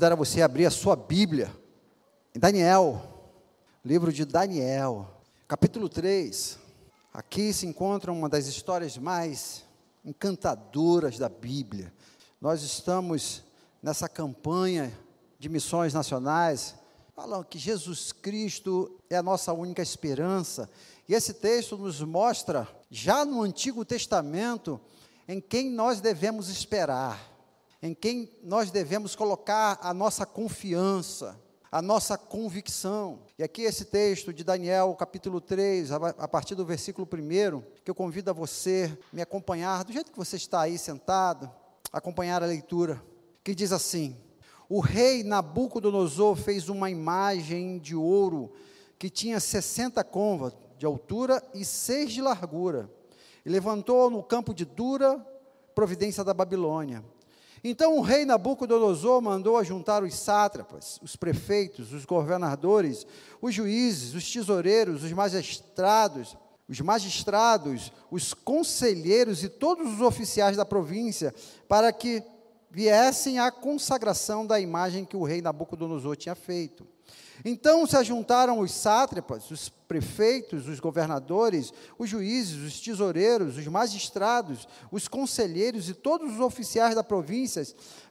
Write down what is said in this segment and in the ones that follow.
Convidar a você a abrir a sua Bíblia, em Daniel, livro de Daniel, capítulo 3. Aqui se encontra uma das histórias mais encantadoras da Bíblia. Nós estamos nessa campanha de missões nacionais, falando que Jesus Cristo é a nossa única esperança. E esse texto nos mostra, já no Antigo Testamento, em quem nós devemos esperar, em quem nós devemos colocar a nossa confiança, a nossa convicção. E aqui esse texto de Daniel, capítulo 3, a partir do versículo 1, que eu convido a você me acompanhar, do jeito que você está aí sentado, acompanhar a leitura, que diz assim: O rei Nabucodonosor fez uma imagem de ouro que tinha 60 convas de altura e seis de largura, e levantou no campo de Dura, providência da Babilônia. Então o rei Nabucodonosor mandou ajuntar os sátrapas, os prefeitos, os governadores, os juízes, os tesoureiros, os magistrados, os magistrados, os conselheiros e todos os oficiais da província, para que viessem à consagração da imagem que o rei Nabucodonosor tinha feito. Então se ajuntaram os sátrapas, os prefeitos, os governadores, os juízes, os tesoureiros, os magistrados, os conselheiros e todos os oficiais da província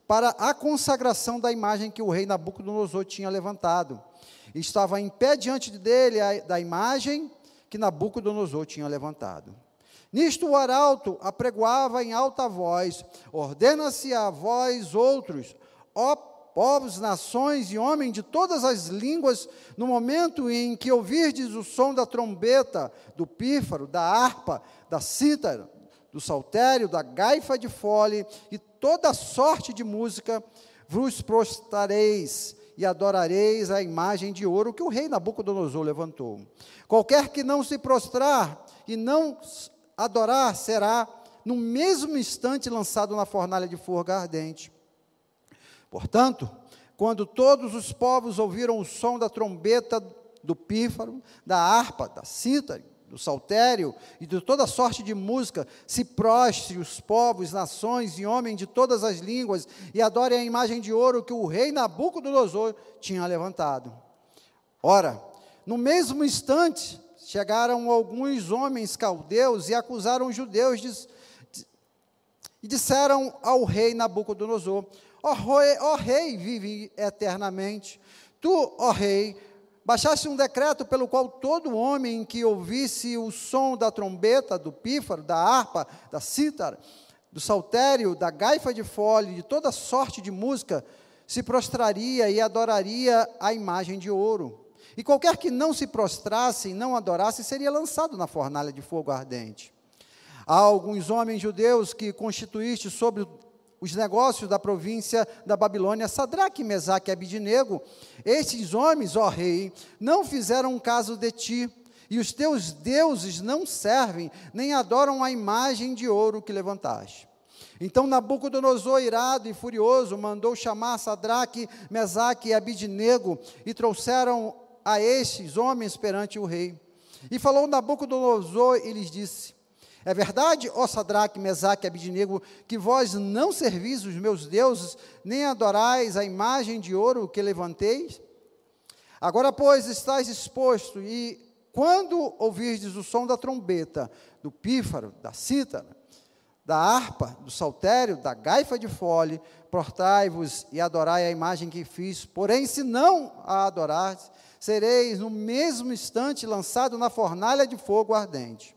para a consagração da imagem que o rei Nabucodonosor tinha levantado. Estava em pé diante dele a, da imagem que Nabucodonosor tinha levantado. Nisto o arauto apregoava em alta voz: Ordena-se a vós outros, ó povos, nações e homens de todas as línguas, no momento em que ouvirdes o som da trombeta, do pífaro, da harpa, da cítara, do saltério, da gaifa de fole e toda sorte de música, vos prostrareis e adorareis a imagem de ouro que o rei Nabucodonosor levantou. Qualquer que não se prostrar e não adorar será no mesmo instante lançado na fornalha de fogo ardente. Portanto, quando todos os povos ouviram o som da trombeta, do pífaro, da harpa, da cítara, do saltério e de toda sorte de música, se prostre os povos, nações e homens de todas as línguas e adorem a imagem de ouro que o rei Nabucodonosor tinha levantado. Ora, no mesmo instante, chegaram alguns homens caldeus e acusaram os judeus de, de, e disseram ao rei Nabucodonosor: Ó rei, ó rei, vive eternamente. Tu, ó rei, baixaste um decreto pelo qual todo homem que ouvisse o som da trombeta, do pífaro, da harpa, da cítara, do saltério, da gaifa de fole, de toda sorte de música, se prostraria e adoraria a imagem de ouro. E qualquer que não se prostrasse e não adorasse seria lançado na fornalha de fogo ardente. Há alguns homens judeus que constituíste sobre os negócios da província da Babilônia, Sadraque, Mesaque e Abidinego, estes homens, ó rei, não fizeram caso de ti, e os teus deuses não servem, nem adoram a imagem de ouro que levantaste. Então Nabucodonosor, irado e furioso, mandou chamar Sadraque, Mesaque e Abidinego, e trouxeram a estes homens perante o rei. E falou Nabucodonosor e lhes disse: é verdade, ó Sadraque, Mesaque e Abidinego, que vós não servis os meus deuses, nem adorais a imagem de ouro que levanteis? Agora, pois, estáis exposto, e quando ouvirdes o som da trombeta, do pífaro, da cítara, da harpa, do saltério, da gaifa de fole, portai-vos e adorai a imagem que fiz. Porém, se não a adorares, sereis no mesmo instante lançado na fornalha de fogo ardente.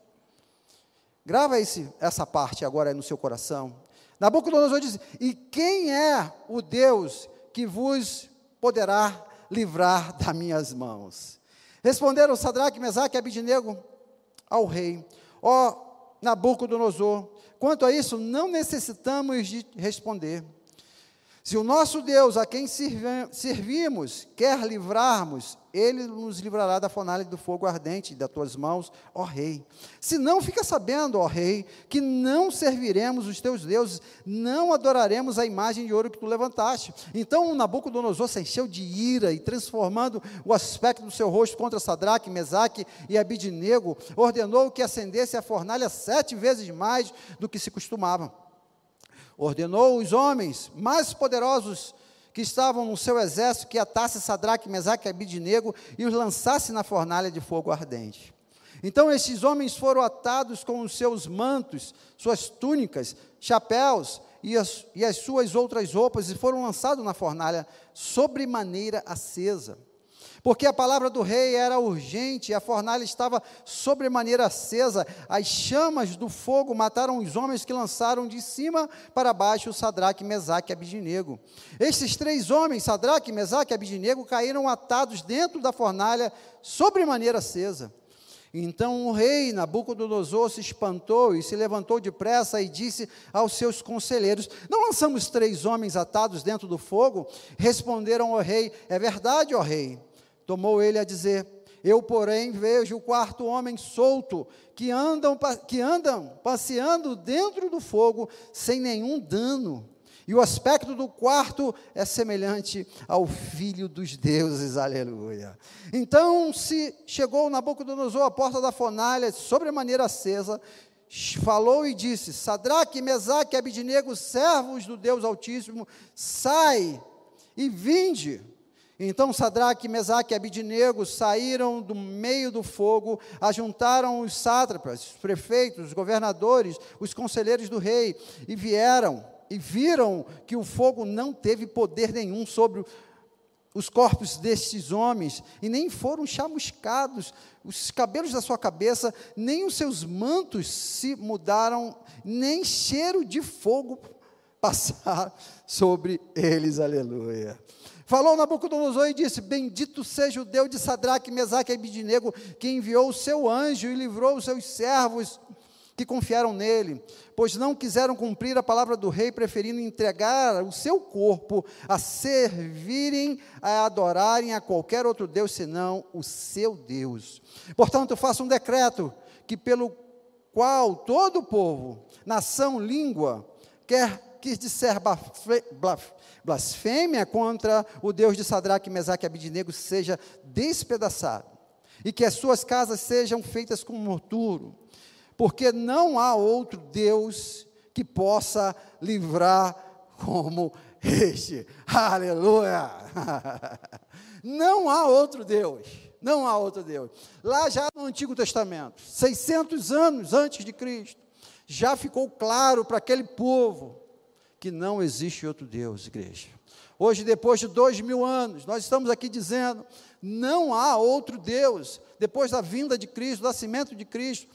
Grava esse, essa parte agora no seu coração. Nabucodonosor diz: E quem é o Deus que vos poderá livrar das minhas mãos? Responderam Sadraque, Mesaque e Abidinego ao rei: Ó oh, Nabucodonosor, quanto a isso não necessitamos de responder. Se o nosso Deus, a quem servimos, quer livrarmos, ele nos livrará da fornalha do fogo ardente das tuas mãos, ó rei. Se não, fica sabendo, ó rei, que não serviremos os teus deuses, não adoraremos a imagem de ouro que tu levantaste. Então Nabucodonosor se encheu de ira e, transformando o aspecto do seu rosto contra Sadraque, Mesaque e Abidinego, ordenou que acendesse a fornalha sete vezes mais do que se costumava ordenou os homens mais poderosos que estavam no seu exército que atasse Sadraque, Mesaque e Abidinego e os lançasse na fornalha de fogo ardente. Então esses homens foram atados com os seus mantos, suas túnicas, chapéus e as, e as suas outras roupas e foram lançados na fornalha sobremaneira acesa. Porque a palavra do rei era urgente, a fornalha estava sobremaneira acesa, as chamas do fogo mataram os homens que lançaram de cima para baixo Sadraque, Mesaque e Abidinego. Estes três homens, Sadraque, Mesaque e Abidinego, caíram atados dentro da fornalha sobremaneira acesa. Então o rei Nabucodonosor se espantou e se levantou depressa e disse aos seus conselheiros: Não lançamos três homens atados dentro do fogo? Responderam ao rei: É verdade, ó rei. Tomou ele a dizer: Eu, porém, vejo o quarto homem solto, que andam, que andam passeando dentro do fogo sem nenhum dano. E o aspecto do quarto é semelhante ao filho dos deuses, aleluia. Então se chegou Nabucodonosor à porta da fornalha, sobremaneira acesa, falou e disse: Sadraque, Mesaque e Abidinego, servos do Deus Altíssimo, sai e vinde. Então Sadraque, Mesaque e Abidinego saíram do meio do fogo, ajuntaram os sátrapas, os prefeitos, os governadores, os conselheiros do rei, e vieram e viram que o fogo não teve poder nenhum sobre os corpos destes homens, e nem foram chamuscados os cabelos da sua cabeça, nem os seus mantos se mudaram, nem cheiro de fogo passar sobre eles, aleluia. Falou Nabucodonosor e disse: Bendito seja o Deus de Sadraque, Mesaque e Abidinego, que enviou o seu anjo e livrou os seus servos que confiaram nele, pois não quiseram cumprir a palavra do rei, preferindo entregar o seu corpo a servirem, a adorarem a qualquer outro Deus senão o seu Deus. Portanto, eu faço um decreto que pelo qual todo o povo, nação, língua, quer que disser blasfêmia contra o Deus de Sadraque, Mesaque e Abidinego seja despedaçado, e que as suas casas sejam feitas com morturo, porque não há outro Deus que possa livrar como este. Aleluia! Não há outro Deus. Não há outro Deus. Lá já no Antigo Testamento, 600 anos antes de Cristo, já ficou claro para aquele povo que não existe outro Deus, igreja. Hoje, depois de dois mil anos, nós estamos aqui dizendo: não há outro Deus. Depois da vinda de Cristo, do nascimento de Cristo,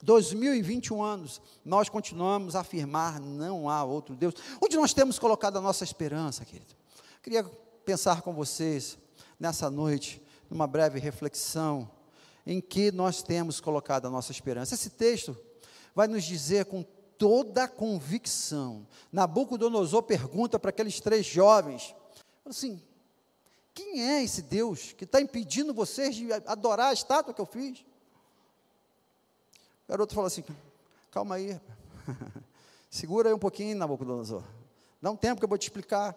2021 anos, nós continuamos a afirmar: não há outro Deus. Onde nós temos colocado a nossa esperança, querido? Queria pensar com vocês nessa noite, numa breve reflexão, em que nós temos colocado a nossa esperança. Esse texto vai nos dizer com toda a convicção. Nabucodonosor pergunta para aqueles três jovens: assim, quem é esse Deus que está impedindo vocês de adorar a estátua que eu fiz? O garoto falou assim: calma aí, segura aí um pouquinho, Nabucodonosor. Dá um tempo que eu vou te explicar.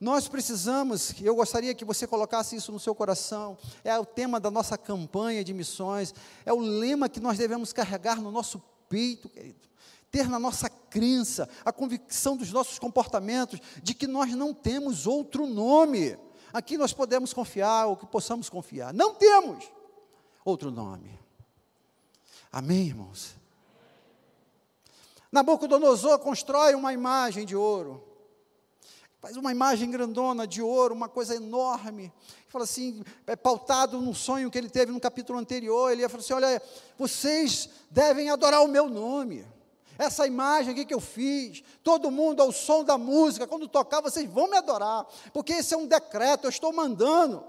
Nós precisamos, eu gostaria que você colocasse isso no seu coração, é o tema da nossa campanha de missões, é o lema que nós devemos carregar no nosso peito, querido. Ter na nossa crença a convicção dos nossos comportamentos de que nós não temos outro nome. Aqui nós podemos confiar, ou que possamos confiar. Não temos outro nome. Amém, irmãos? Nabucodonosor constrói uma imagem de ouro. Faz uma imagem grandona de ouro, uma coisa enorme. Fala assim, é pautado num sonho que ele teve no capítulo anterior. Ele ia falar assim: Olha, vocês devem adorar o meu nome. Essa imagem aqui que eu fiz, todo mundo ao som da música, quando tocar, vocês vão me adorar, porque esse é um decreto, eu estou mandando.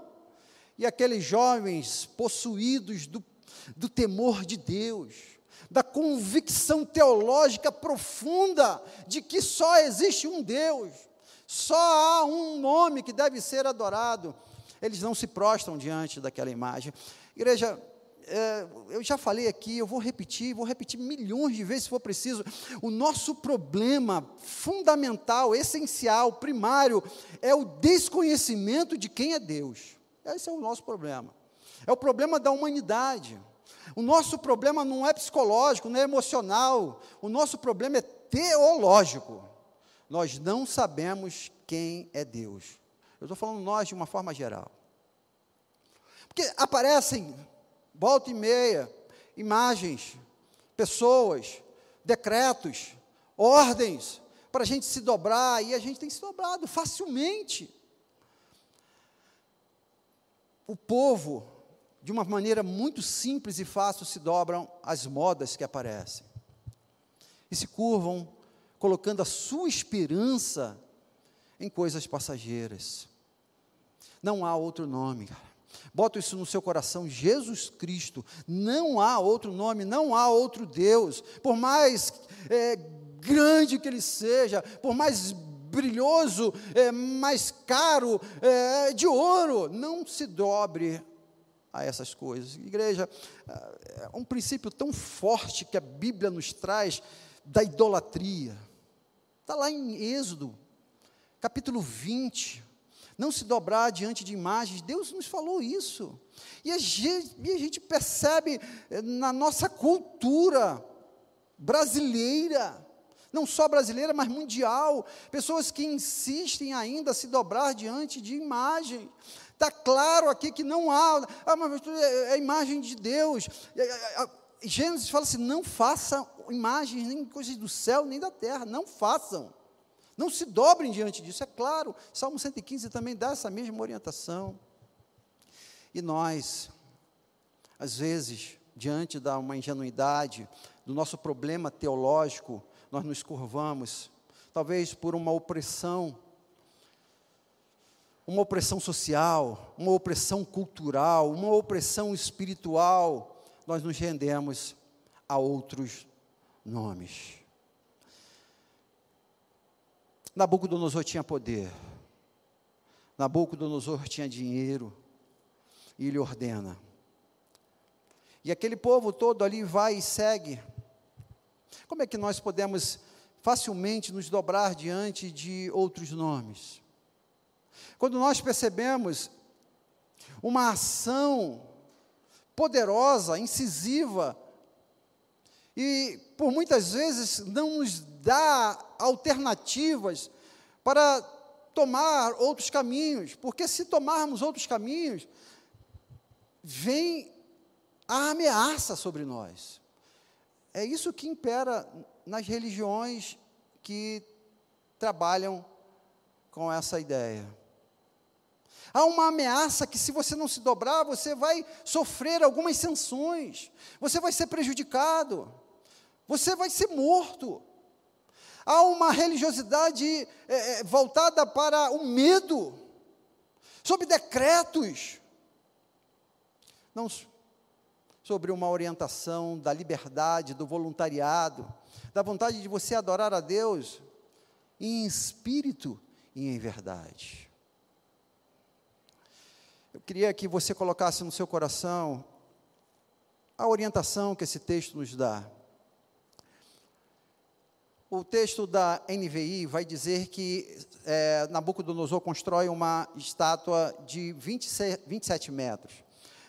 E aqueles jovens possuídos do do temor de Deus, da convicção teológica profunda de que só existe um Deus, só há um nome que deve ser adorado. Eles não se prostram diante daquela imagem. Igreja, é, eu já falei aqui, eu vou repetir, vou repetir milhões de vezes se for preciso. O nosso problema fundamental, essencial, primário, é o desconhecimento de quem é Deus. Esse é o nosso problema. É o problema da humanidade. O nosso problema não é psicológico, não é emocional, o nosso problema é teológico. nós não sabemos quem é Deus. Eu estou falando nós de uma forma geral. Porque aparecem, volta e meia, imagens, pessoas, decretos, ordens, para a gente se dobrar, e a gente tem se dobrado facilmente. O povo, de uma maneira muito simples e fácil, se dobram às modas que aparecem. E se curvam, colocando a sua esperança em coisas passageiras. Não há outro nome, cara. Bota isso no seu coração, Jesus Cristo. Não há outro nome, não há outro Deus. Por mais é, grande que ele seja, por mais brilhoso, é, mais caro, é, de ouro, não se dobre a essas coisas. Igreja, é um princípio tão forte que a Bíblia nos traz da idolatria. Está lá em Êxodo, capítulo 20. Não se dobrar diante de imagens, Deus nos falou isso. E a gente, e a gente percebe eh, na nossa cultura brasileira, não só brasileira, mas mundial, pessoas que insistem ainda a se dobrar diante de imagem. Está claro aqui que não há, ah, mas é, é a imagem de Deus. Gênesis fala assim: não façam imagens, nem coisas do céu, nem da terra, não façam. Não se dobrem diante disso, é claro. Salmo 115 também dá essa mesma orientação. E nós, às vezes, diante da uma ingenuidade, do nosso problema teológico, nós nos curvamos, talvez por uma opressão, uma opressão social, uma opressão cultural, uma opressão espiritual, nós nos rendemos a outros nomes. Nabucodonosor tinha poder, Nabucodonosor tinha dinheiro, e ele ordena. E aquele povo todo ali vai e segue como é que nós podemos facilmente nos dobrar diante de outros nomes? Quando nós percebemos uma ação poderosa, incisiva, e por muitas vezes não nos dá alternativas para tomar outros caminhos, porque se tomarmos outros caminhos, vem a ameaça sobre nós. É isso que impera nas religiões que trabalham com essa ideia. Há uma ameaça que, se você não se dobrar, você vai sofrer algumas sanções, você vai ser prejudicado, você vai ser morto. Há uma religiosidade é, é voltada para o medo, sob decretos. Não sobre uma orientação da liberdade, do voluntariado, da vontade de você adorar a Deus em espírito e em verdade. Eu queria que você colocasse no seu coração a orientação que esse texto nos dá. O texto da NVI vai dizer que é, Nabucodonosor constrói uma estátua de 27 metros.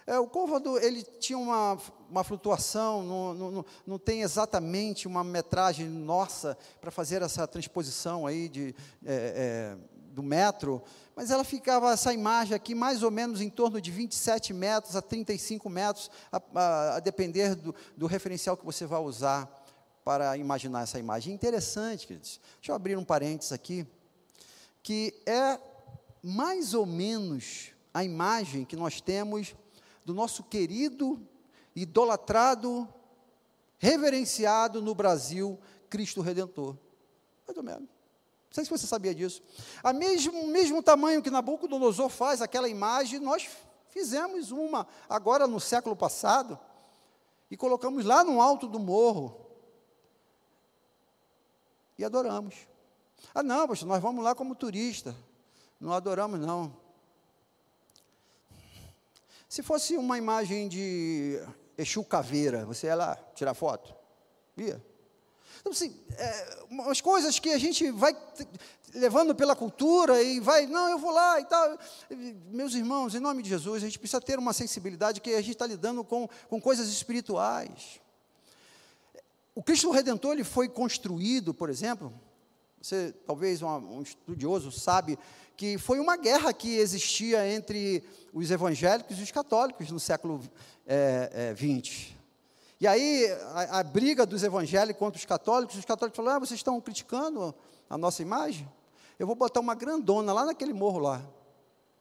É, o côvado ele tinha uma, uma flutuação, não, não, não tem exatamente uma metragem nossa para fazer essa transposição aí de, é, é, do metro, mas ela ficava, essa imagem aqui, mais ou menos em torno de 27 metros a 35 metros, a, a, a depender do, do referencial que você vai usar para imaginar essa imagem. Interessante, queridos. Deixa eu abrir um parênteses aqui, que é mais ou menos a imagem que nós temos do nosso querido, idolatrado, reverenciado no Brasil, Cristo Redentor. Mais ou menos. Não sei se você sabia disso. A mesmo, mesmo tamanho que Nabucodonosor faz aquela imagem, nós fizemos uma agora no século passado e colocamos lá no alto do morro adoramos. Ah, não, pastor, nós vamos lá como turista. Não adoramos, não. Se fosse uma imagem de Exu Caveira, você ia lá tirar foto? Ia. Então, assim, é, umas coisas que a gente vai levando pela cultura e vai, não, eu vou lá e tal. Meus irmãos, em nome de Jesus, a gente precisa ter uma sensibilidade que a gente está lidando com, com coisas espirituais. O Cristo Redentor ele foi construído, por exemplo, Você, talvez um, estudioso, sabe que foi uma guerra que existia entre os evangélicos e os católicos no século XX. É, é, e aí, a, a, briga dos evangélicos contra os católicos, os católicos falaram: ah, vocês estão criticando a nossa imagem? Eu vou botar uma grandona lá naquele morro lá.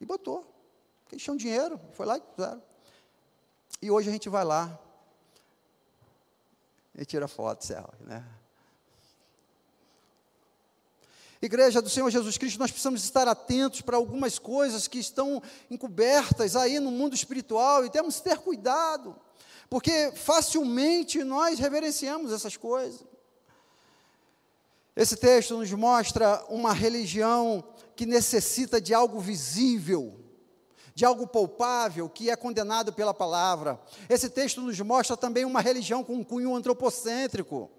E botou. Porque eles tinham dinheiro, foi lá e fizeram. E hoje a gente vai lá e tira foto, selfie, né? Igreja do Senhor Jesus Cristo, nós precisamos estar atentos para algumas coisas que estão encobertas aí no mundo espiritual e temos que ter cuidado, porque facilmente nós reverenciamos essas coisas. Esse texto nos mostra uma religião que necessita de algo visível, de algo palpável que é condenado pela palavra. Esse texto nos mostra também uma religião com um cunho antropocêntrico.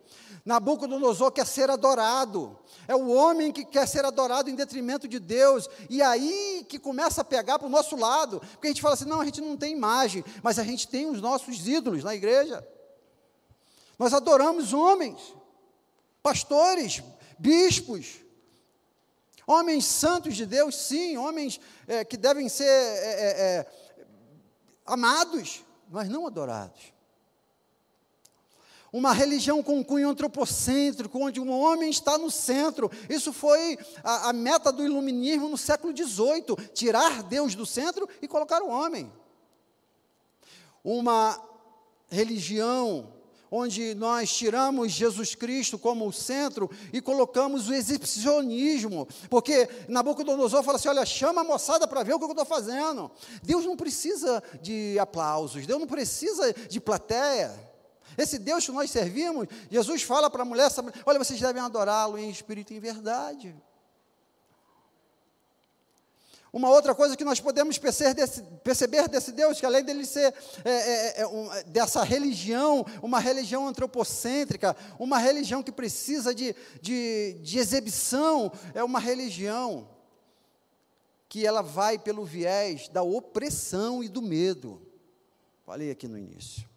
Nabucodonosor quer ser adorado. É o homem que quer ser adorado em detrimento de Deus. E aí que começa a pegar para o nosso lado. Porque a gente fala assim: não, a gente não tem imagem, mas a gente tem os nossos ídolos na igreja. Nós adoramos homens, pastores, bispos, homens santos de Deus, sim, homens é, que devem ser é, é, amados, mas não adorados uma religião com cunho antropocêntrico, onde o homem está no centro. Isso foi a, a meta do iluminismo no século XVIII: tirar Deus do centro e colocar o homem. Uma religião onde nós tiramos Jesus Cristo como o centro e colocamos o exibicionismo, porque Nabucodonosor fala assim: olha, chama a moçada para ver o que eu estou fazendo. Deus não precisa de aplausos, Deus não precisa de plateia. Esse Deus que nós servimos, Jesus fala para a mulher: olha, vocês devem adorá-lo em espírito e em verdade. Uma outra coisa que nós podemos perceber desse, perceber desse Deus, que além dele ser é, é, é, um, dessa religião, uma religião antropocêntrica, uma religião que precisa de, de, de exibição, é uma religião que ela vai pelo viés da opressão e do medo. Falei aqui no início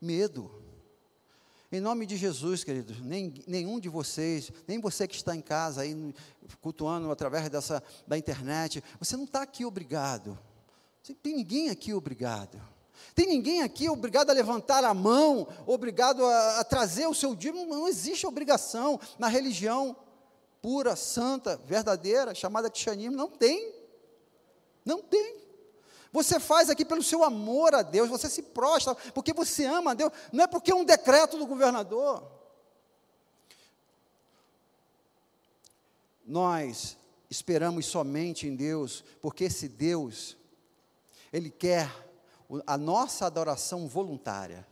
medo. Em nome de Jesus, queridos, nem, nenhum de vocês, nem você que está em casa aí, cultuando através dessa, da internet, você não está aqui obrigado. Tem ninguém aqui obrigado. Tem ninguém aqui obrigado a levantar a mão, obrigado a, a trazer o seu. Não, não existe obrigação na religião pura, santa, verdadeira, chamada cristianismo. Não tem. Não tem. Você faz aqui pelo seu amor a Deus, você se prostra porque você ama a Deus, não é porque é um decreto do governador. Nós esperamos somente em Deus, porque esse Deus, Ele quer a nossa adoração voluntária,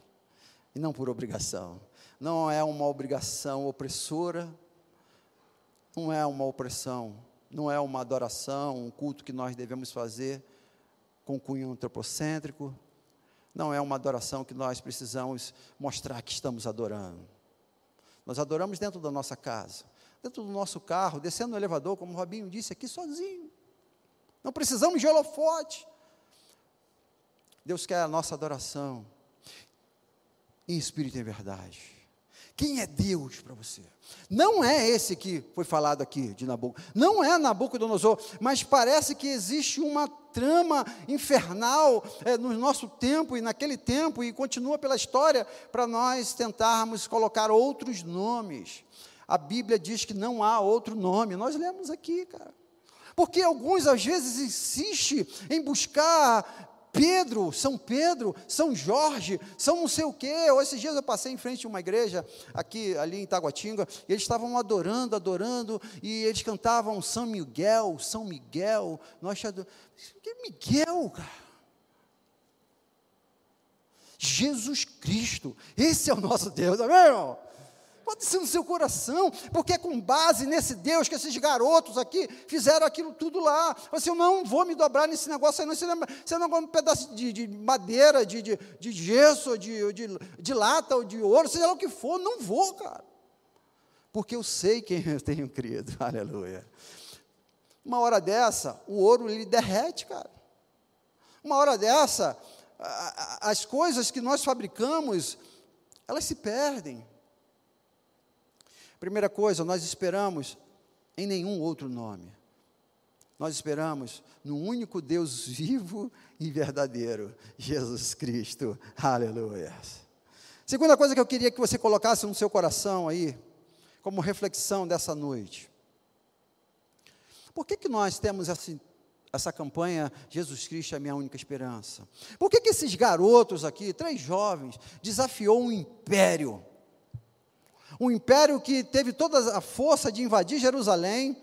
e não por obrigação. Não é uma obrigação opressora, não é uma opressão, não é uma adoração, um culto que nós devemos fazer com cunho antropocêntrico. Não é uma adoração que nós precisamos mostrar que estamos adorando. Nós adoramos dentro da nossa casa, dentro do nosso carro, descendo no elevador, como o Robinho disse, aqui sozinho. Não precisamos de holofote. Deus quer a nossa adoração em espírito e em verdade. Quem é Deus para você? Não é esse que foi falado aqui de Nabucodonosor. Não é Nabucodonosor, mas parece que existe uma trama infernal é, no nosso tempo e naquele tempo e continua pela história para nós tentarmos colocar outros nomes. A Bíblia diz que não há outro nome. Nós lemos aqui, cara. Porque alguns às vezes insistem em buscar Pedro, São Pedro, São Jorge, São não sei o quê. Esses dias eu passei em frente a uma igreja, aqui, ali em Taguatinga, e eles estavam adorando, adorando, e eles cantavam São Miguel, São Miguel. Nós que Miguel, cara? Jesus Cristo, esse é o nosso Deus, amém, irmão? Pode ser no seu coração, porque é com base nesse Deus que esses garotos aqui fizeram aquilo tudo lá. Assim, eu não vou me dobrar nesse negócio aí, não. Você, lembra, você não é um pedaço de, de madeira, de, de, de gesso, de, de, de lata ou de ouro, seja lá o que for, não vou, cara. Porque eu sei quem eu tenho crido, aleluia. Uma hora dessa, o ouro ele derrete, cara. Uma hora dessa, as coisas que nós fabricamos, elas se perdem. Primeira coisa, nós esperamos em nenhum outro nome. Nós esperamos no único Deus vivo e verdadeiro, Jesus Cristo. Aleluia. Segunda coisa que eu queria que você colocasse no seu coração aí, como reflexão dessa noite. Por que, que nós temos essa, essa campanha Jesus Cristo é a minha única esperança? Por que, que esses garotos aqui, três jovens, desafiou um império? Um império que teve toda a força de invadir Jerusalém,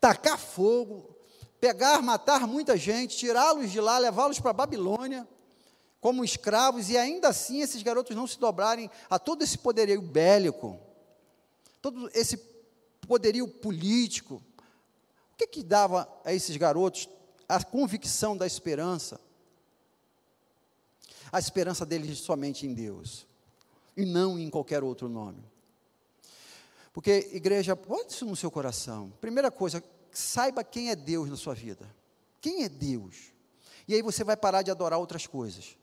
tacar fogo, pegar, matar muita gente, tirá-los de lá, levá-los para Babilônia como escravos, e ainda assim esses garotos não se dobrarem a todo esse poderio bélico, todo esse poderio político. O que, que dava a esses garotos a convicção da esperança? A esperança deles somente em Deus, e não em qualquer outro nome. Porque, igreja, pode isso no seu coração. Primeira coisa, saiba quem é Deus na sua vida. Quem é Deus? E aí você vai parar de adorar outras coisas.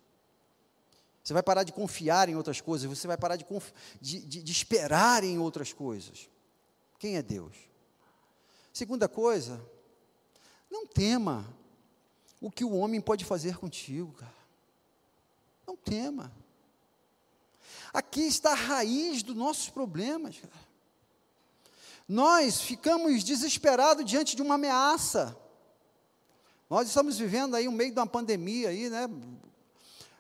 Você vai parar de confiar em outras coisas. Você vai parar de, de, de, de esperar em outras coisas. Quem é Deus? Segunda coisa, não tema o que o homem pode fazer contigo, cara. Não tema. Aqui está a raiz dos nossos problemas. Nós ficamos desesperados diante de uma ameaça. Nós estamos vivendo aí no meio de uma pandemia aí, né?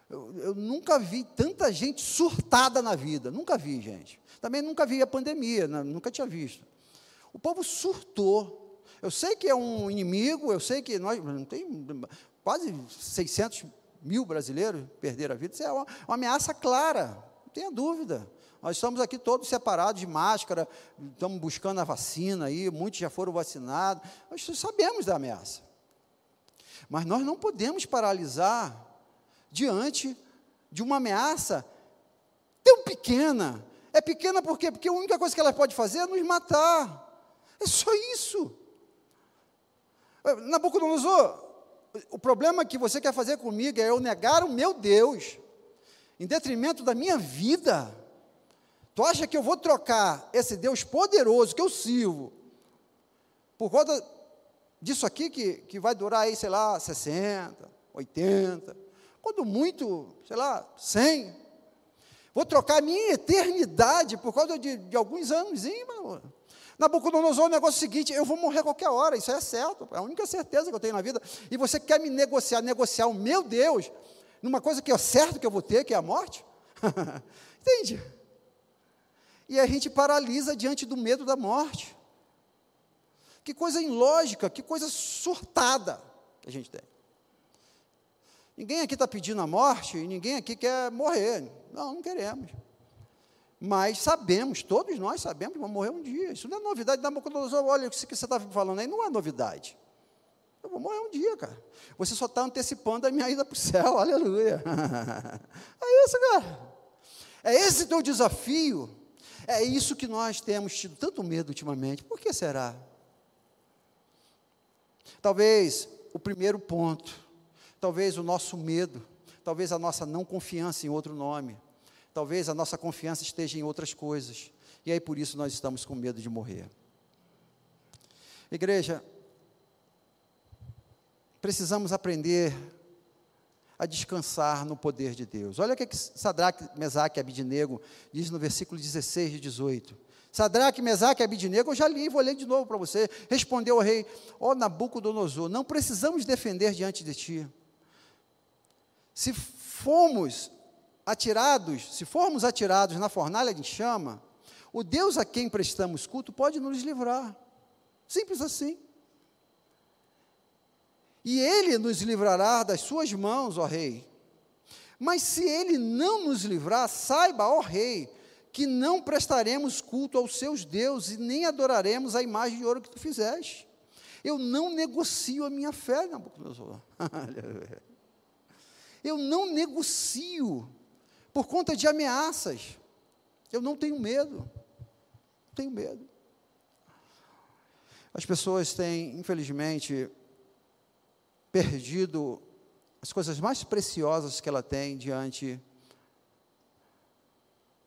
Eu, eu, nunca vi tanta gente surtada na vida, nunca vi, gente. Também nunca vi a pandemia, né? nunca tinha visto. O povo surtou. Eu sei que é um inimigo, eu sei que nós tem quase 600 mil brasileiros perderam a vida. Isso é uma, uma ameaça clara, não tenha dúvida. Nós estamos aqui todos separados de máscara, estamos buscando a vacina aí, muitos já foram vacinados. Nós sabemos da ameaça. Mas nós não podemos paralisar diante de uma ameaça tão pequena. É pequena por quê? Porque a única coisa que ela pode fazer é nos matar. É só isso. Nabucodonosor, o problema que você quer fazer comigo é eu negar o meu Deus, em detrimento da minha vida. Tu acha que eu vou trocar esse Deus poderoso que eu sirvo por conta disso aqui que, que vai durar aí, sei lá, 60, 80, quando muito, sei lá, 100. Vou trocar a minha eternidade por causa de, de alguns anos. Nabucodonosor, o negócio é o seguinte: eu vou morrer a qualquer hora, isso é certo, é a única certeza que eu tenho na vida. E você quer me negociar, negociar o meu Deus, numa coisa que é certo que eu vou ter, que é a morte? Entende? e a gente paralisa diante do medo da morte. Que coisa ilógica, que coisa surtada que a gente tem. Ninguém aqui está pedindo a morte e ninguém aqui quer morrer. Não, não queremos. Mas sabemos, todos nós sabemos que vamos morrer um dia. Isso não é novidade. Nabucodonosor, olha, isso que você está falando aí não é novidade. Eu vou morrer um dia, cara. Você só está antecipando a minha ida para o céu, aleluia. É isso, cara. É esse teu desafio é isso que nós temos tido tanto medo ultimamente. Por que será? Talvez o primeiro ponto, talvez o nosso medo, talvez a nossa não confiança em outro nome, talvez a nossa confiança esteja em outras coisas. E aí por isso nós estamos com medo de morrer. Igreja, precisamos aprender a descansar no poder de Deus. Olha o que Sadraque, Mesaque e Abidinego diz no versículo 16 e 18. Sadraque, Mesaque e Abidinego, eu já li, vou ler de novo para você. Respondeu o rei, ó oh, Nabucodonosor, não precisamos defender diante de ti. Se fomos atirados, se formos atirados na fornalha de chama, o Deus a quem prestamos culto pode nos livrar. Simples assim. E ele nos livrará das suas mãos, ó rei. Mas se ele não nos livrar, saiba, ó rei, que não prestaremos culto aos seus deuses e nem adoraremos a imagem de ouro que tu fizeste. Eu não negocio a minha fé, Nabucodonosor. Eu não negocio por conta de ameaças. Eu não tenho medo. Tenho medo. As pessoas têm, infelizmente, perdido as coisas mais preciosas que ela tem diante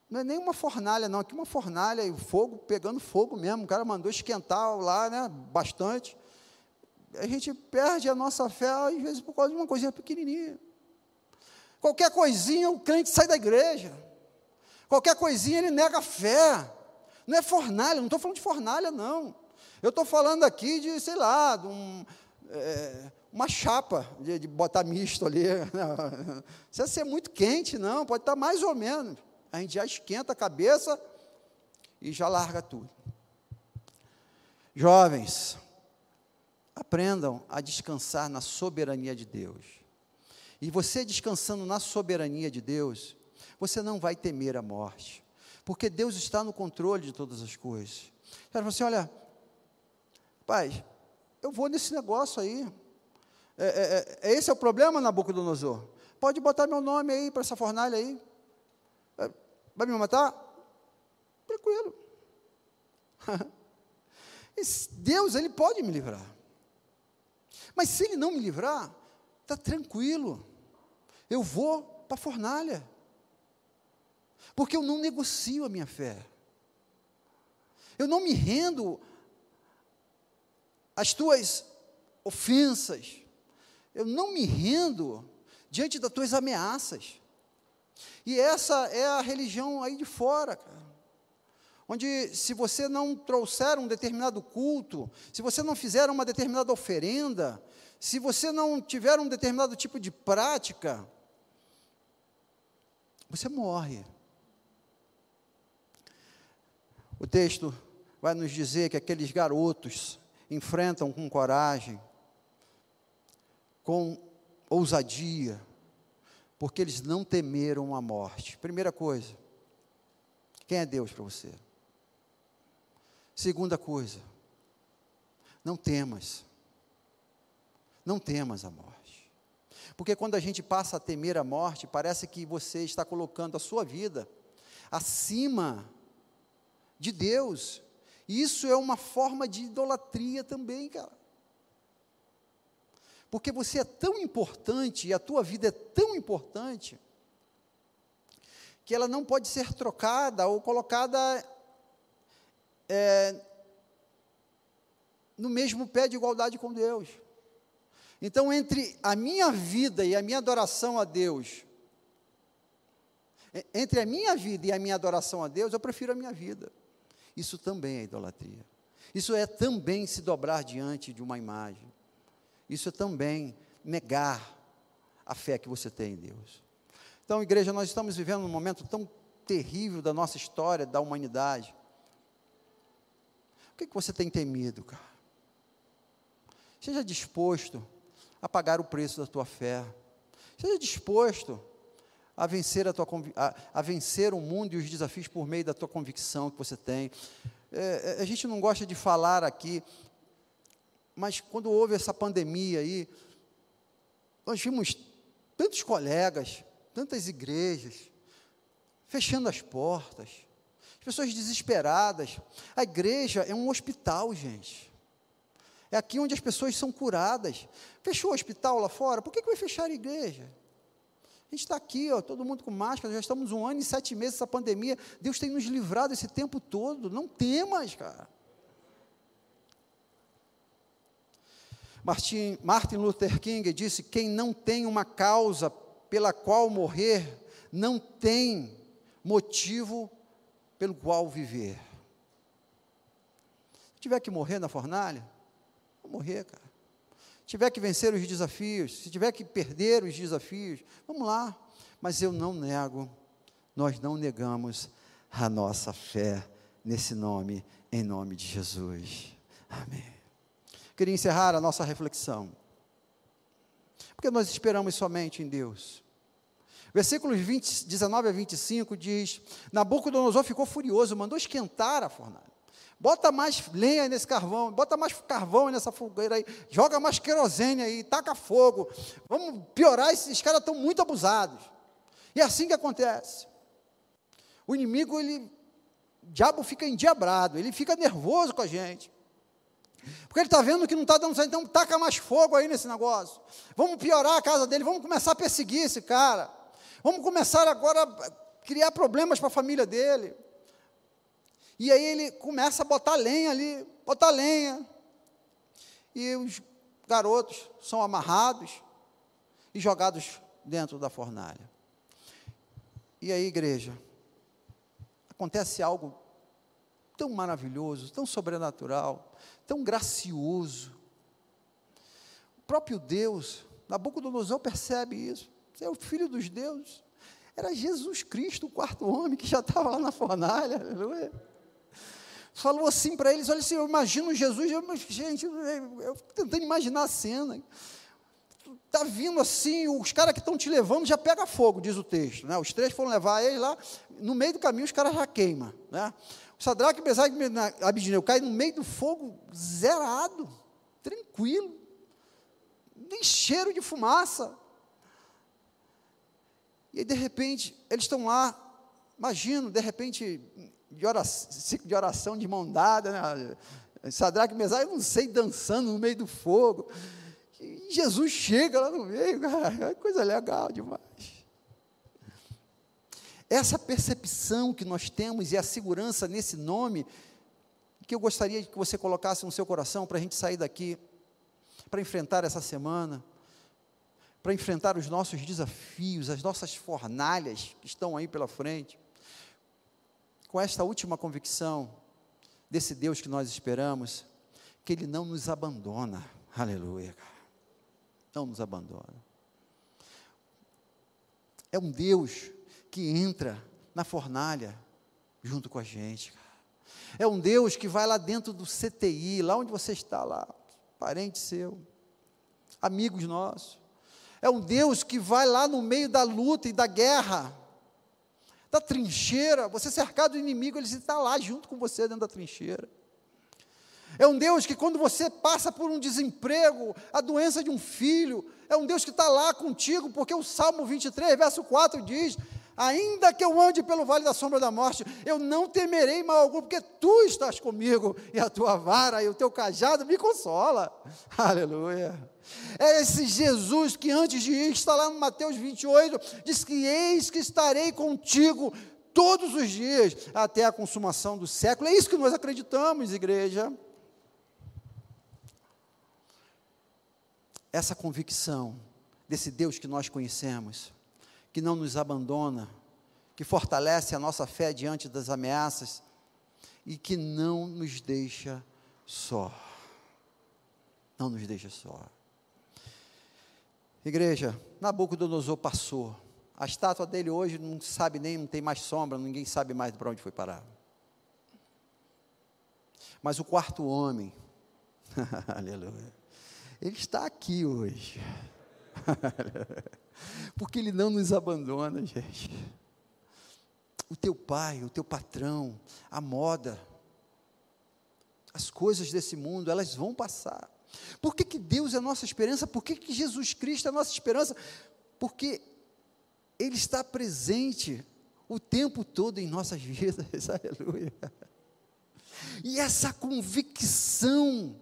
Não é nem uma fornalha, não. Aqui uma fornalha e fogo, pegando fogo mesmo. O cara mandou esquentar lá, né? Bastante. A gente perde a nossa fé, às vezes, por causa de uma coisinha pequenininha. Qualquer coisinha, o crente sai da igreja. Qualquer coisinha, ele nega a fé. Não é fornalha, não estou falando de fornalha, não. Eu estou falando aqui de, sei lá, de um, é, uma chapa de, de, botar misto ali. Não precisa ser muito quente, não, pode estar mais ou menos. A gente já esquenta a cabeça e já larga tudo. Jovens, aprendam a descansar na soberania de Deus. E você descansando na soberania de Deus, você não vai temer a morte, porque Deus está no controle de todas as coisas. Ela falou assim: olha, pai, eu vou nesse negócio aí. É, é, é, esse é o problema, Nabucodonosor. Pode botar meu nome aí para essa fornalha aí. É, vai me matar? Tranquilo. Deus, Ele pode me livrar. Mas se Ele não me livrar, está tranquilo. Eu vou para a fornalha. Porque eu não negocio a minha fé. Eu não me rendo às tuas ofensas. Eu não me rendo diante das tuas ameaças. E essa é a religião aí de fora, cara. Onde, se você não trouxer um determinado culto, se você não fizer uma determinada oferenda, se você não tiver um determinado tipo de prática, você morre. O texto vai nos dizer que aqueles garotos enfrentam com coragem, com ousadia, porque eles não temeram a morte. Primeira coisa, quem é Deus para você? Segunda coisa, não temas. Não temas a morte. Porque quando a gente passa a temer a morte, parece que você está colocando a sua vida acima de Deus. E isso é uma forma de idolatria também, cara. Porque você é tão importante e a tua vida é tão importante que ela não pode ser trocada ou colocada é, no mesmo pé de igualdade com Deus. Então, entre a minha vida e a minha adoração a Deus, entre a minha vida e a minha adoração a Deus, eu prefiro a minha vida. Isso também é idolatria. Isso é também se dobrar diante de uma imagem. Isso é também negar a fé que você tem em Deus. Então, igreja, nós estamos vivendo um momento tão terrível da nossa história, da humanidade. O que, que você tem temido, cara? Seja disposto a pagar o preço da tua fé. Seja disposto a vencer, a, tua, a, a vencer o mundo e os desafios por meio da tua convicção que você tem. É, é, a gente não gosta de falar aqui, mas quando houve essa pandemia aí, nós vimos tantos colegas, tantas igrejas, fechando as portas, as pessoas desesperadas. A igreja é um hospital, gente. É aqui onde as pessoas são curadas. Fechou o hospital lá fora, por que, que vai fechar a igreja? A gente está aqui, ó, todo mundo com máscara, já estamos um ano e sete meses essa pandemia. Deus tem nos livrado esse tempo todo. Não temas, cara. Martin, Martin Luther King disse: quem não tem uma causa pela qual morrer, não tem motivo pelo qual viver. Se tiver que morrer na fornalha, vou morrer, cara tiver que vencer os desafios, se tiver que perder os desafios, vamos lá. Mas eu não nego, nós não negamos a nossa fé nesse nome, em nome de Jesus. Amém. Queria encerrar a nossa reflexão. Porque nós esperamos somente em Deus. Versículos 20, 19 a 25 diz: Nabucodonosor ficou furioso, mandou esquentar a fornalha. Bota mais lenha nesse carvão, bota mais carvão nessa fogueira aí, joga mais querosene aí, taca fogo. Vamos piorar, esses caras estão muito abusados. E é assim que acontece. O inimigo, ele, o diabo fica endiabrado, ele fica nervoso com a gente. Porque ele está vendo que não está dando certo, então taca mais fogo aí nesse negócio. Vamos piorar a casa dele, vamos começar a perseguir esse cara. Vamos começar agora criar problemas para a família dele. E aí ele começa a botar lenha ali, botar lenha. E os garotos são amarrados e jogados dentro da fornalha. E aí, igreja, acontece algo tão maravilhoso, tão sobrenatural, tão gracioso. O próprio Deus, Nabucodonosor percebe isso. É o filho dos deuses. Era Jesus Cristo, o quarto homem, que já estava lá na fornalha, aleluia. Falou assim para eles: olha, assim, eu imagino Jesus, eu, gente, eu tentando imaginar a cena. Está vindo assim, os caras que estão te levando já pega fogo, diz o texto. Né? Os três foram levar ele lá, no meio do caminho os caras já queimam. Né? O Sadraque, Mesaque e Abidineu cai no meio do fogo zerado, tranquilo, nem cheiro de fumaça. E aí, de repente, eles estão lá, imagino, de repente, de oração, ciclo de oração de mão dada, né? Sadraque eu não sei, dançando no meio do fogo. E Jesus chega lá no meio, cara, coisa legal demais. Essa percepção que nós temos e a segurança nesse nome, que eu gostaria que você colocasse no seu coração para a gente sair daqui, para enfrentar essa semana, para enfrentar os nossos desafios, as nossas fornalhas que estão aí pela frente, com esta última convicção desse Deus que nós esperamos, que Ele não nos abandona, aleluia, não nos abandona. É um Deus que entra na fornalha junto com a gente, É um Deus que vai lá dentro do CTI, lá onde você está lá, parente seu, amigos nossos, é um Deus que vai lá no meio da luta e da guerra, da trincheira, você cercado do inimigo, ele está lá junto com você dentro da trincheira. É um Deus que, quando você passa por um desemprego, a doença de um filho, é um Deus que está lá contigo, porque o Salmo 23, verso 4 diz: Ainda que eu ande pelo vale da sombra da morte, eu não temerei mal algum, porque tu estás comigo, e a tua vara e o teu cajado me consola. Aleluia. É esse Jesus que antes de ir, está lá no Mateus 28, diz que eis que estarei contigo todos os dias até a consumação do século. É isso que nós acreditamos, igreja. Essa convicção desse Deus que nós conhecemos, que não nos abandona, que fortalece a nossa fé diante das ameaças e que não nos deixa só. Não nos deixa só. Igreja, Nabucodonosor passou. A estátua dele hoje não sabe nem, não tem mais sombra, ninguém sabe mais para onde foi parar. Mas o quarto homem, aleluia, ele está aqui hoje. Porque ele não nos abandona, gente. O teu pai, o teu patrão, a moda, as coisas desse mundo, elas vão passar. Por que, que Deus é a nossa esperança? Por que, que Jesus Cristo é a nossa esperança? Porque Ele está presente o tempo todo em nossas vidas, aleluia. E essa convicção,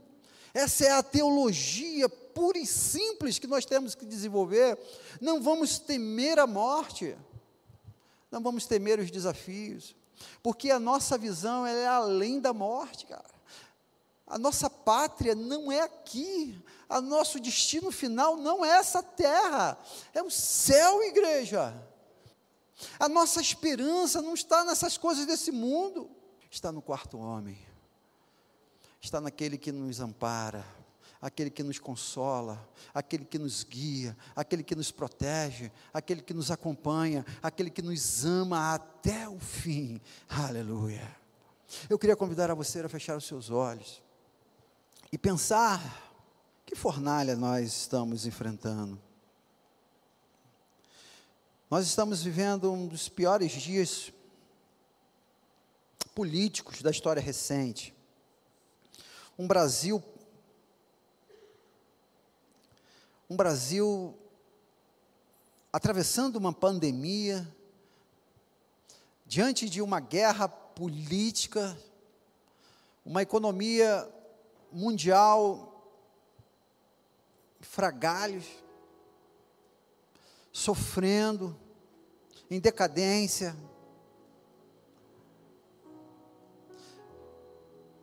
essa é a teologia pura e simples que nós temos que desenvolver. Não vamos temer a morte, não vamos temer os desafios, porque a nossa visão é além da morte, cara. A nossa pátria não é aqui. O nosso destino final não é essa terra. É o céu, igreja. A nossa esperança não está nessas coisas desse mundo. Está no quarto homem. Está naquele que nos ampara, aquele que nos consola, aquele que nos guia, aquele que nos protege, aquele que nos acompanha, aquele que nos ama até o fim. Aleluia. Eu queria convidar a você a fechar os seus olhos e pensar que fornalha nós estamos enfrentando. Nós estamos vivendo um dos piores dias políticos da história recente. Um Brasil um Brasil atravessando uma pandemia, diante de uma guerra política, uma economia mundial fragalhos, sofrendo, em decadência,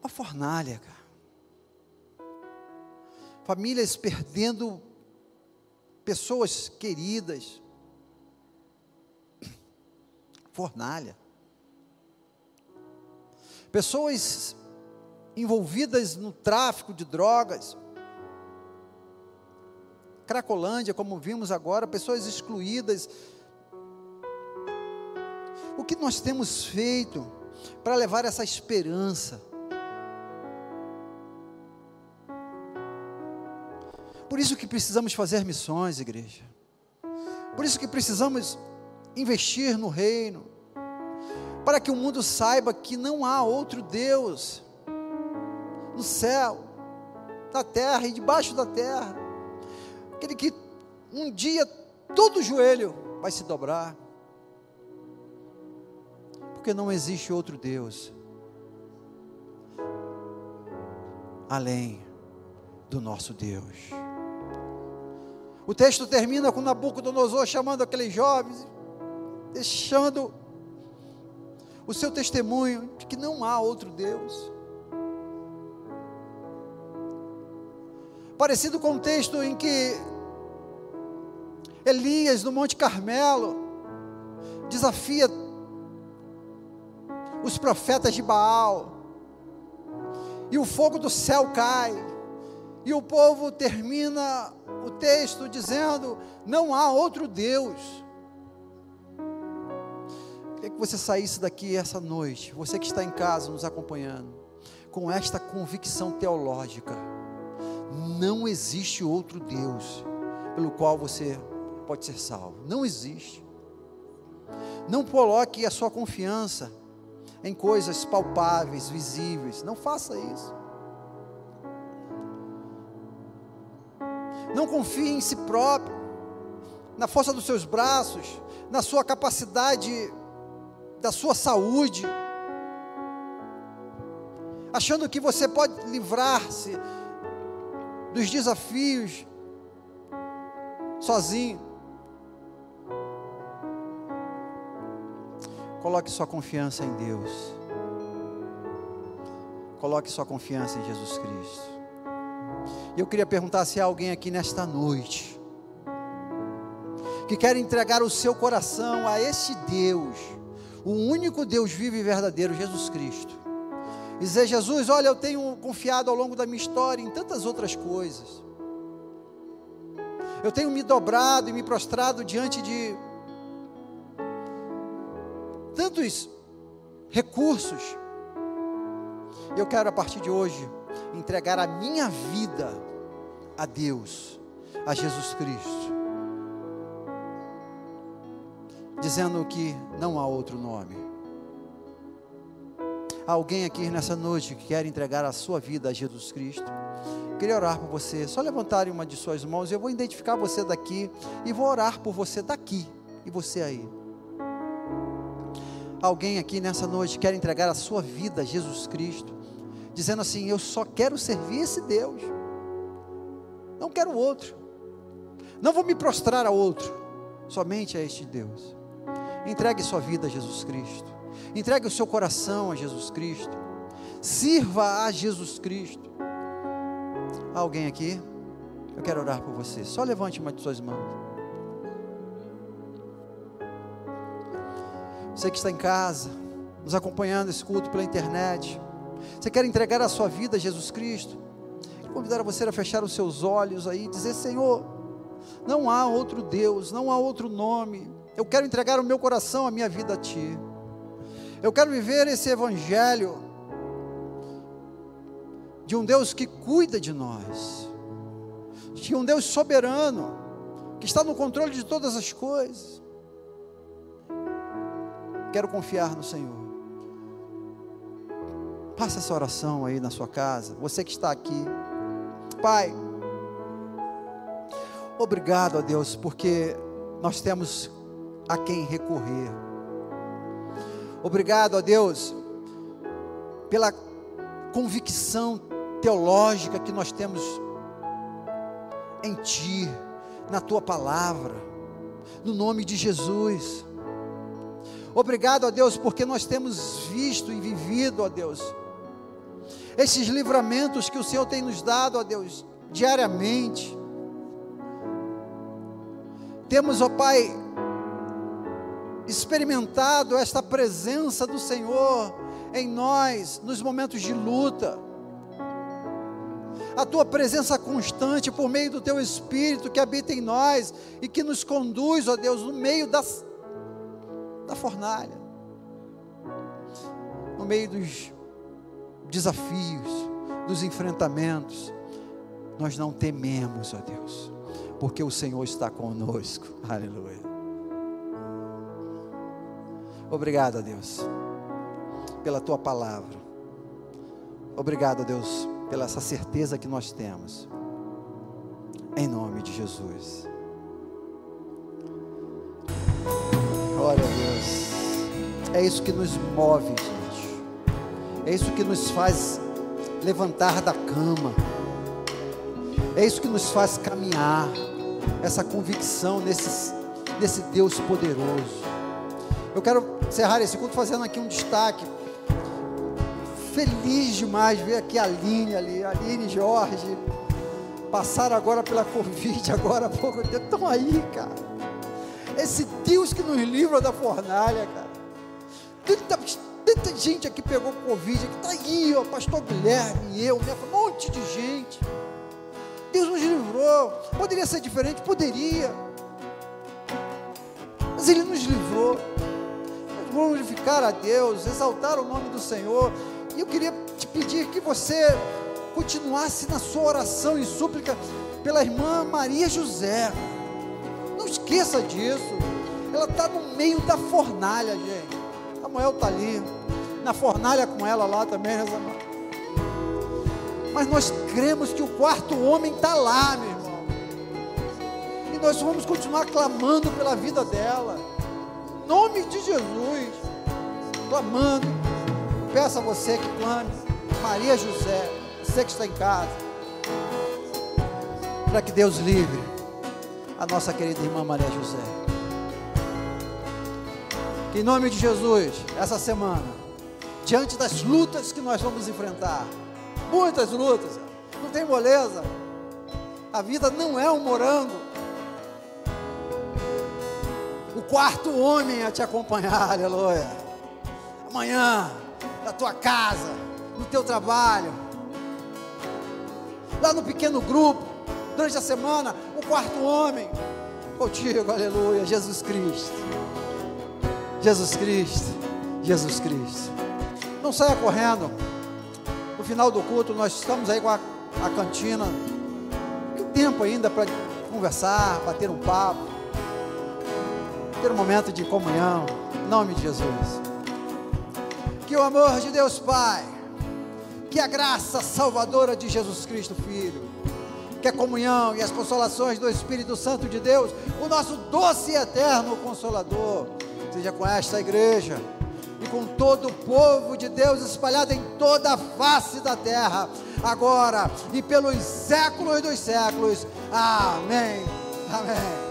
uma fornalha, cara. Famílias perdendo pessoas queridas. Fornalha. Pessoas envolvidas no tráfico de drogas. Cracolândia, como vimos agora, pessoas excluídas. O que nós temos feito para levar essa esperança? Por isso que precisamos fazer missões, igreja. Por isso que precisamos investir no reino. Para que o mundo saiba que não há outro Deus no céu, na terra e debaixo da terra. Aquele que um dia todo joelho vai se dobrar. Porque não existe outro Deus além do nosso Deus. O texto termina com Nabucodonosor chamando aqueles jovens, deixando o seu testemunho de que não há outro Deus. Parecido com o texto em que Elias, no Monte Carmelo, desafia os profetas de Baal, e o fogo do céu cai, e o povo termina o texto dizendo: não há outro Deus. Queria que você saísse daqui essa noite, você que está em casa nos acompanhando, com esta convicção teológica: não existe outro Deus pelo qual você pode ser salvo. Não existe. Não coloque a sua confiança em coisas palpáveis, visíveis. Não faça isso. Não confie em si próprio, na força dos seus braços, na sua capacidade, da sua saúde, achando que você pode livrar-se dos desafios sozinho. Coloque sua confiança em Deus. Coloque sua confiança em Jesus Cristo. E eu queria perguntar se há alguém aqui nesta noite que quer entregar o seu coração a esse Deus, o único Deus vivo e verdadeiro, Jesus Cristo. E dizer, Jesus, olha, eu tenho confiado ao longo da minha história em tantas outras coisas. Eu tenho me dobrado e me prostrado diante de tantos recursos. Eu quero a partir de hoje entregar a minha vida a Deus, a Jesus Cristo, dizendo que não há outro nome. Há alguém aqui nessa noite que quer entregar a sua vida a Jesus Cristo? Queria orar por você. Só levantarem uma de suas mãos. Eu vou identificar você daqui e vou orar por você daqui e você aí. Alguém aqui nessa noite quer entregar a sua vida a Jesus Cristo? Dizendo assim: Eu só quero servir esse Deus, não quero outro, não vou me prostrar a outro, somente a este Deus. Entregue sua vida a Jesus Cristo, entregue o seu coração a Jesus Cristo, sirva a Jesus Cristo. Há alguém aqui? Eu quero orar por você. Só levante uma de suas mãos. Você que está em casa, nos acompanhando esse culto pela internet. Você quer entregar a sua vida a Jesus Cristo? Quero convidar você a fechar os seus olhos aí e dizer: Senhor, não há outro Deus, não há outro nome. Eu quero entregar o meu coração, a minha vida a Ti. Eu quero viver esse Evangelho de um Deus que cuida de nós, de um Deus soberano, que está no controle de todas as coisas. Quero confiar no Senhor. Faça essa oração aí na sua casa. Você que está aqui. Pai, obrigado a Deus, porque nós temos a quem recorrer. Obrigado a Deus pela convicção teológica que nós temos em Ti, na Tua palavra, no nome de Jesus. Obrigado a Deus porque nós temos visto e vivido, ó Deus, esses livramentos que o Senhor tem nos dado, ó Deus, diariamente. Temos, ó Pai, experimentado esta presença do Senhor em nós nos momentos de luta. A tua presença constante por meio do teu Espírito que habita em nós e que nos conduz, ó Deus, no meio das, da fornalha, no meio dos desafios, dos enfrentamentos. Nós não tememos, ó Deus, porque o Senhor está conosco. Aleluia. Obrigado, Deus, pela tua palavra. Obrigado, Deus, pela essa certeza que nós temos. Em nome de Jesus. Glória a Deus. É isso que nos move, gente. É isso que nos faz levantar da cama. É isso que nos faz caminhar. Essa convicção nesse, nesse Deus poderoso. Eu quero encerrar esse culto fazendo aqui um destaque. Feliz demais ver aqui a Aline ali, a Aline Jorge. Passaram agora pela Covid, agora há pouco tempo. Estão aí, cara. Esse Deus que nos livra da fornalha, cara. Tanta, tanta gente aqui pegou Covid, que está aí, ó, pastor Guilherme, eu, minha, um monte de gente. Deus nos livrou. Poderia ser diferente? Poderia. Mas Ele nos livrou glorificar a Deus, exaltar o nome do Senhor. E eu queria te pedir que você continuasse na sua oração e súplica pela irmã Maria José. Não esqueça disso. Ela está no meio da fornalha, gente. Samuel está ali, na fornalha com ela lá também, né, Samuel? Mas nós cremos que o quarto homem está lá, meu irmão. E nós vamos continuar clamando pela vida dela nome de Jesus, clamando. Peço a você que clame, Maria José, você que está em casa, para que Deus livre a nossa querida irmã Maria José. Que em nome de Jesus, essa semana, diante das lutas que nós vamos enfrentar, muitas lutas, não tem moleza, a vida não é um morango, o quarto homem a te acompanhar, aleluia. Amanhã, na tua casa, no teu trabalho, lá no pequeno grupo, durante a semana, o quarto homem contigo, aleluia, Jesus Cristo. Jesus Cristo, Jesus Cristo. Não saia correndo. No final do culto, nós estamos aí com a, a cantina. Tem tempo ainda para conversar, bater um papo ter um momento de comunhão, em nome de Jesus. Que o amor de Deus Pai, que a graça salvadora de Jesus Cristo Filho, que a comunhão e as consolações do Espírito Santo de Deus, o nosso doce e eterno Consolador, seja com esta igreja e com todo o povo de Deus espalhado em toda a face da terra, agora e pelos séculos dos séculos. Amém. Amém.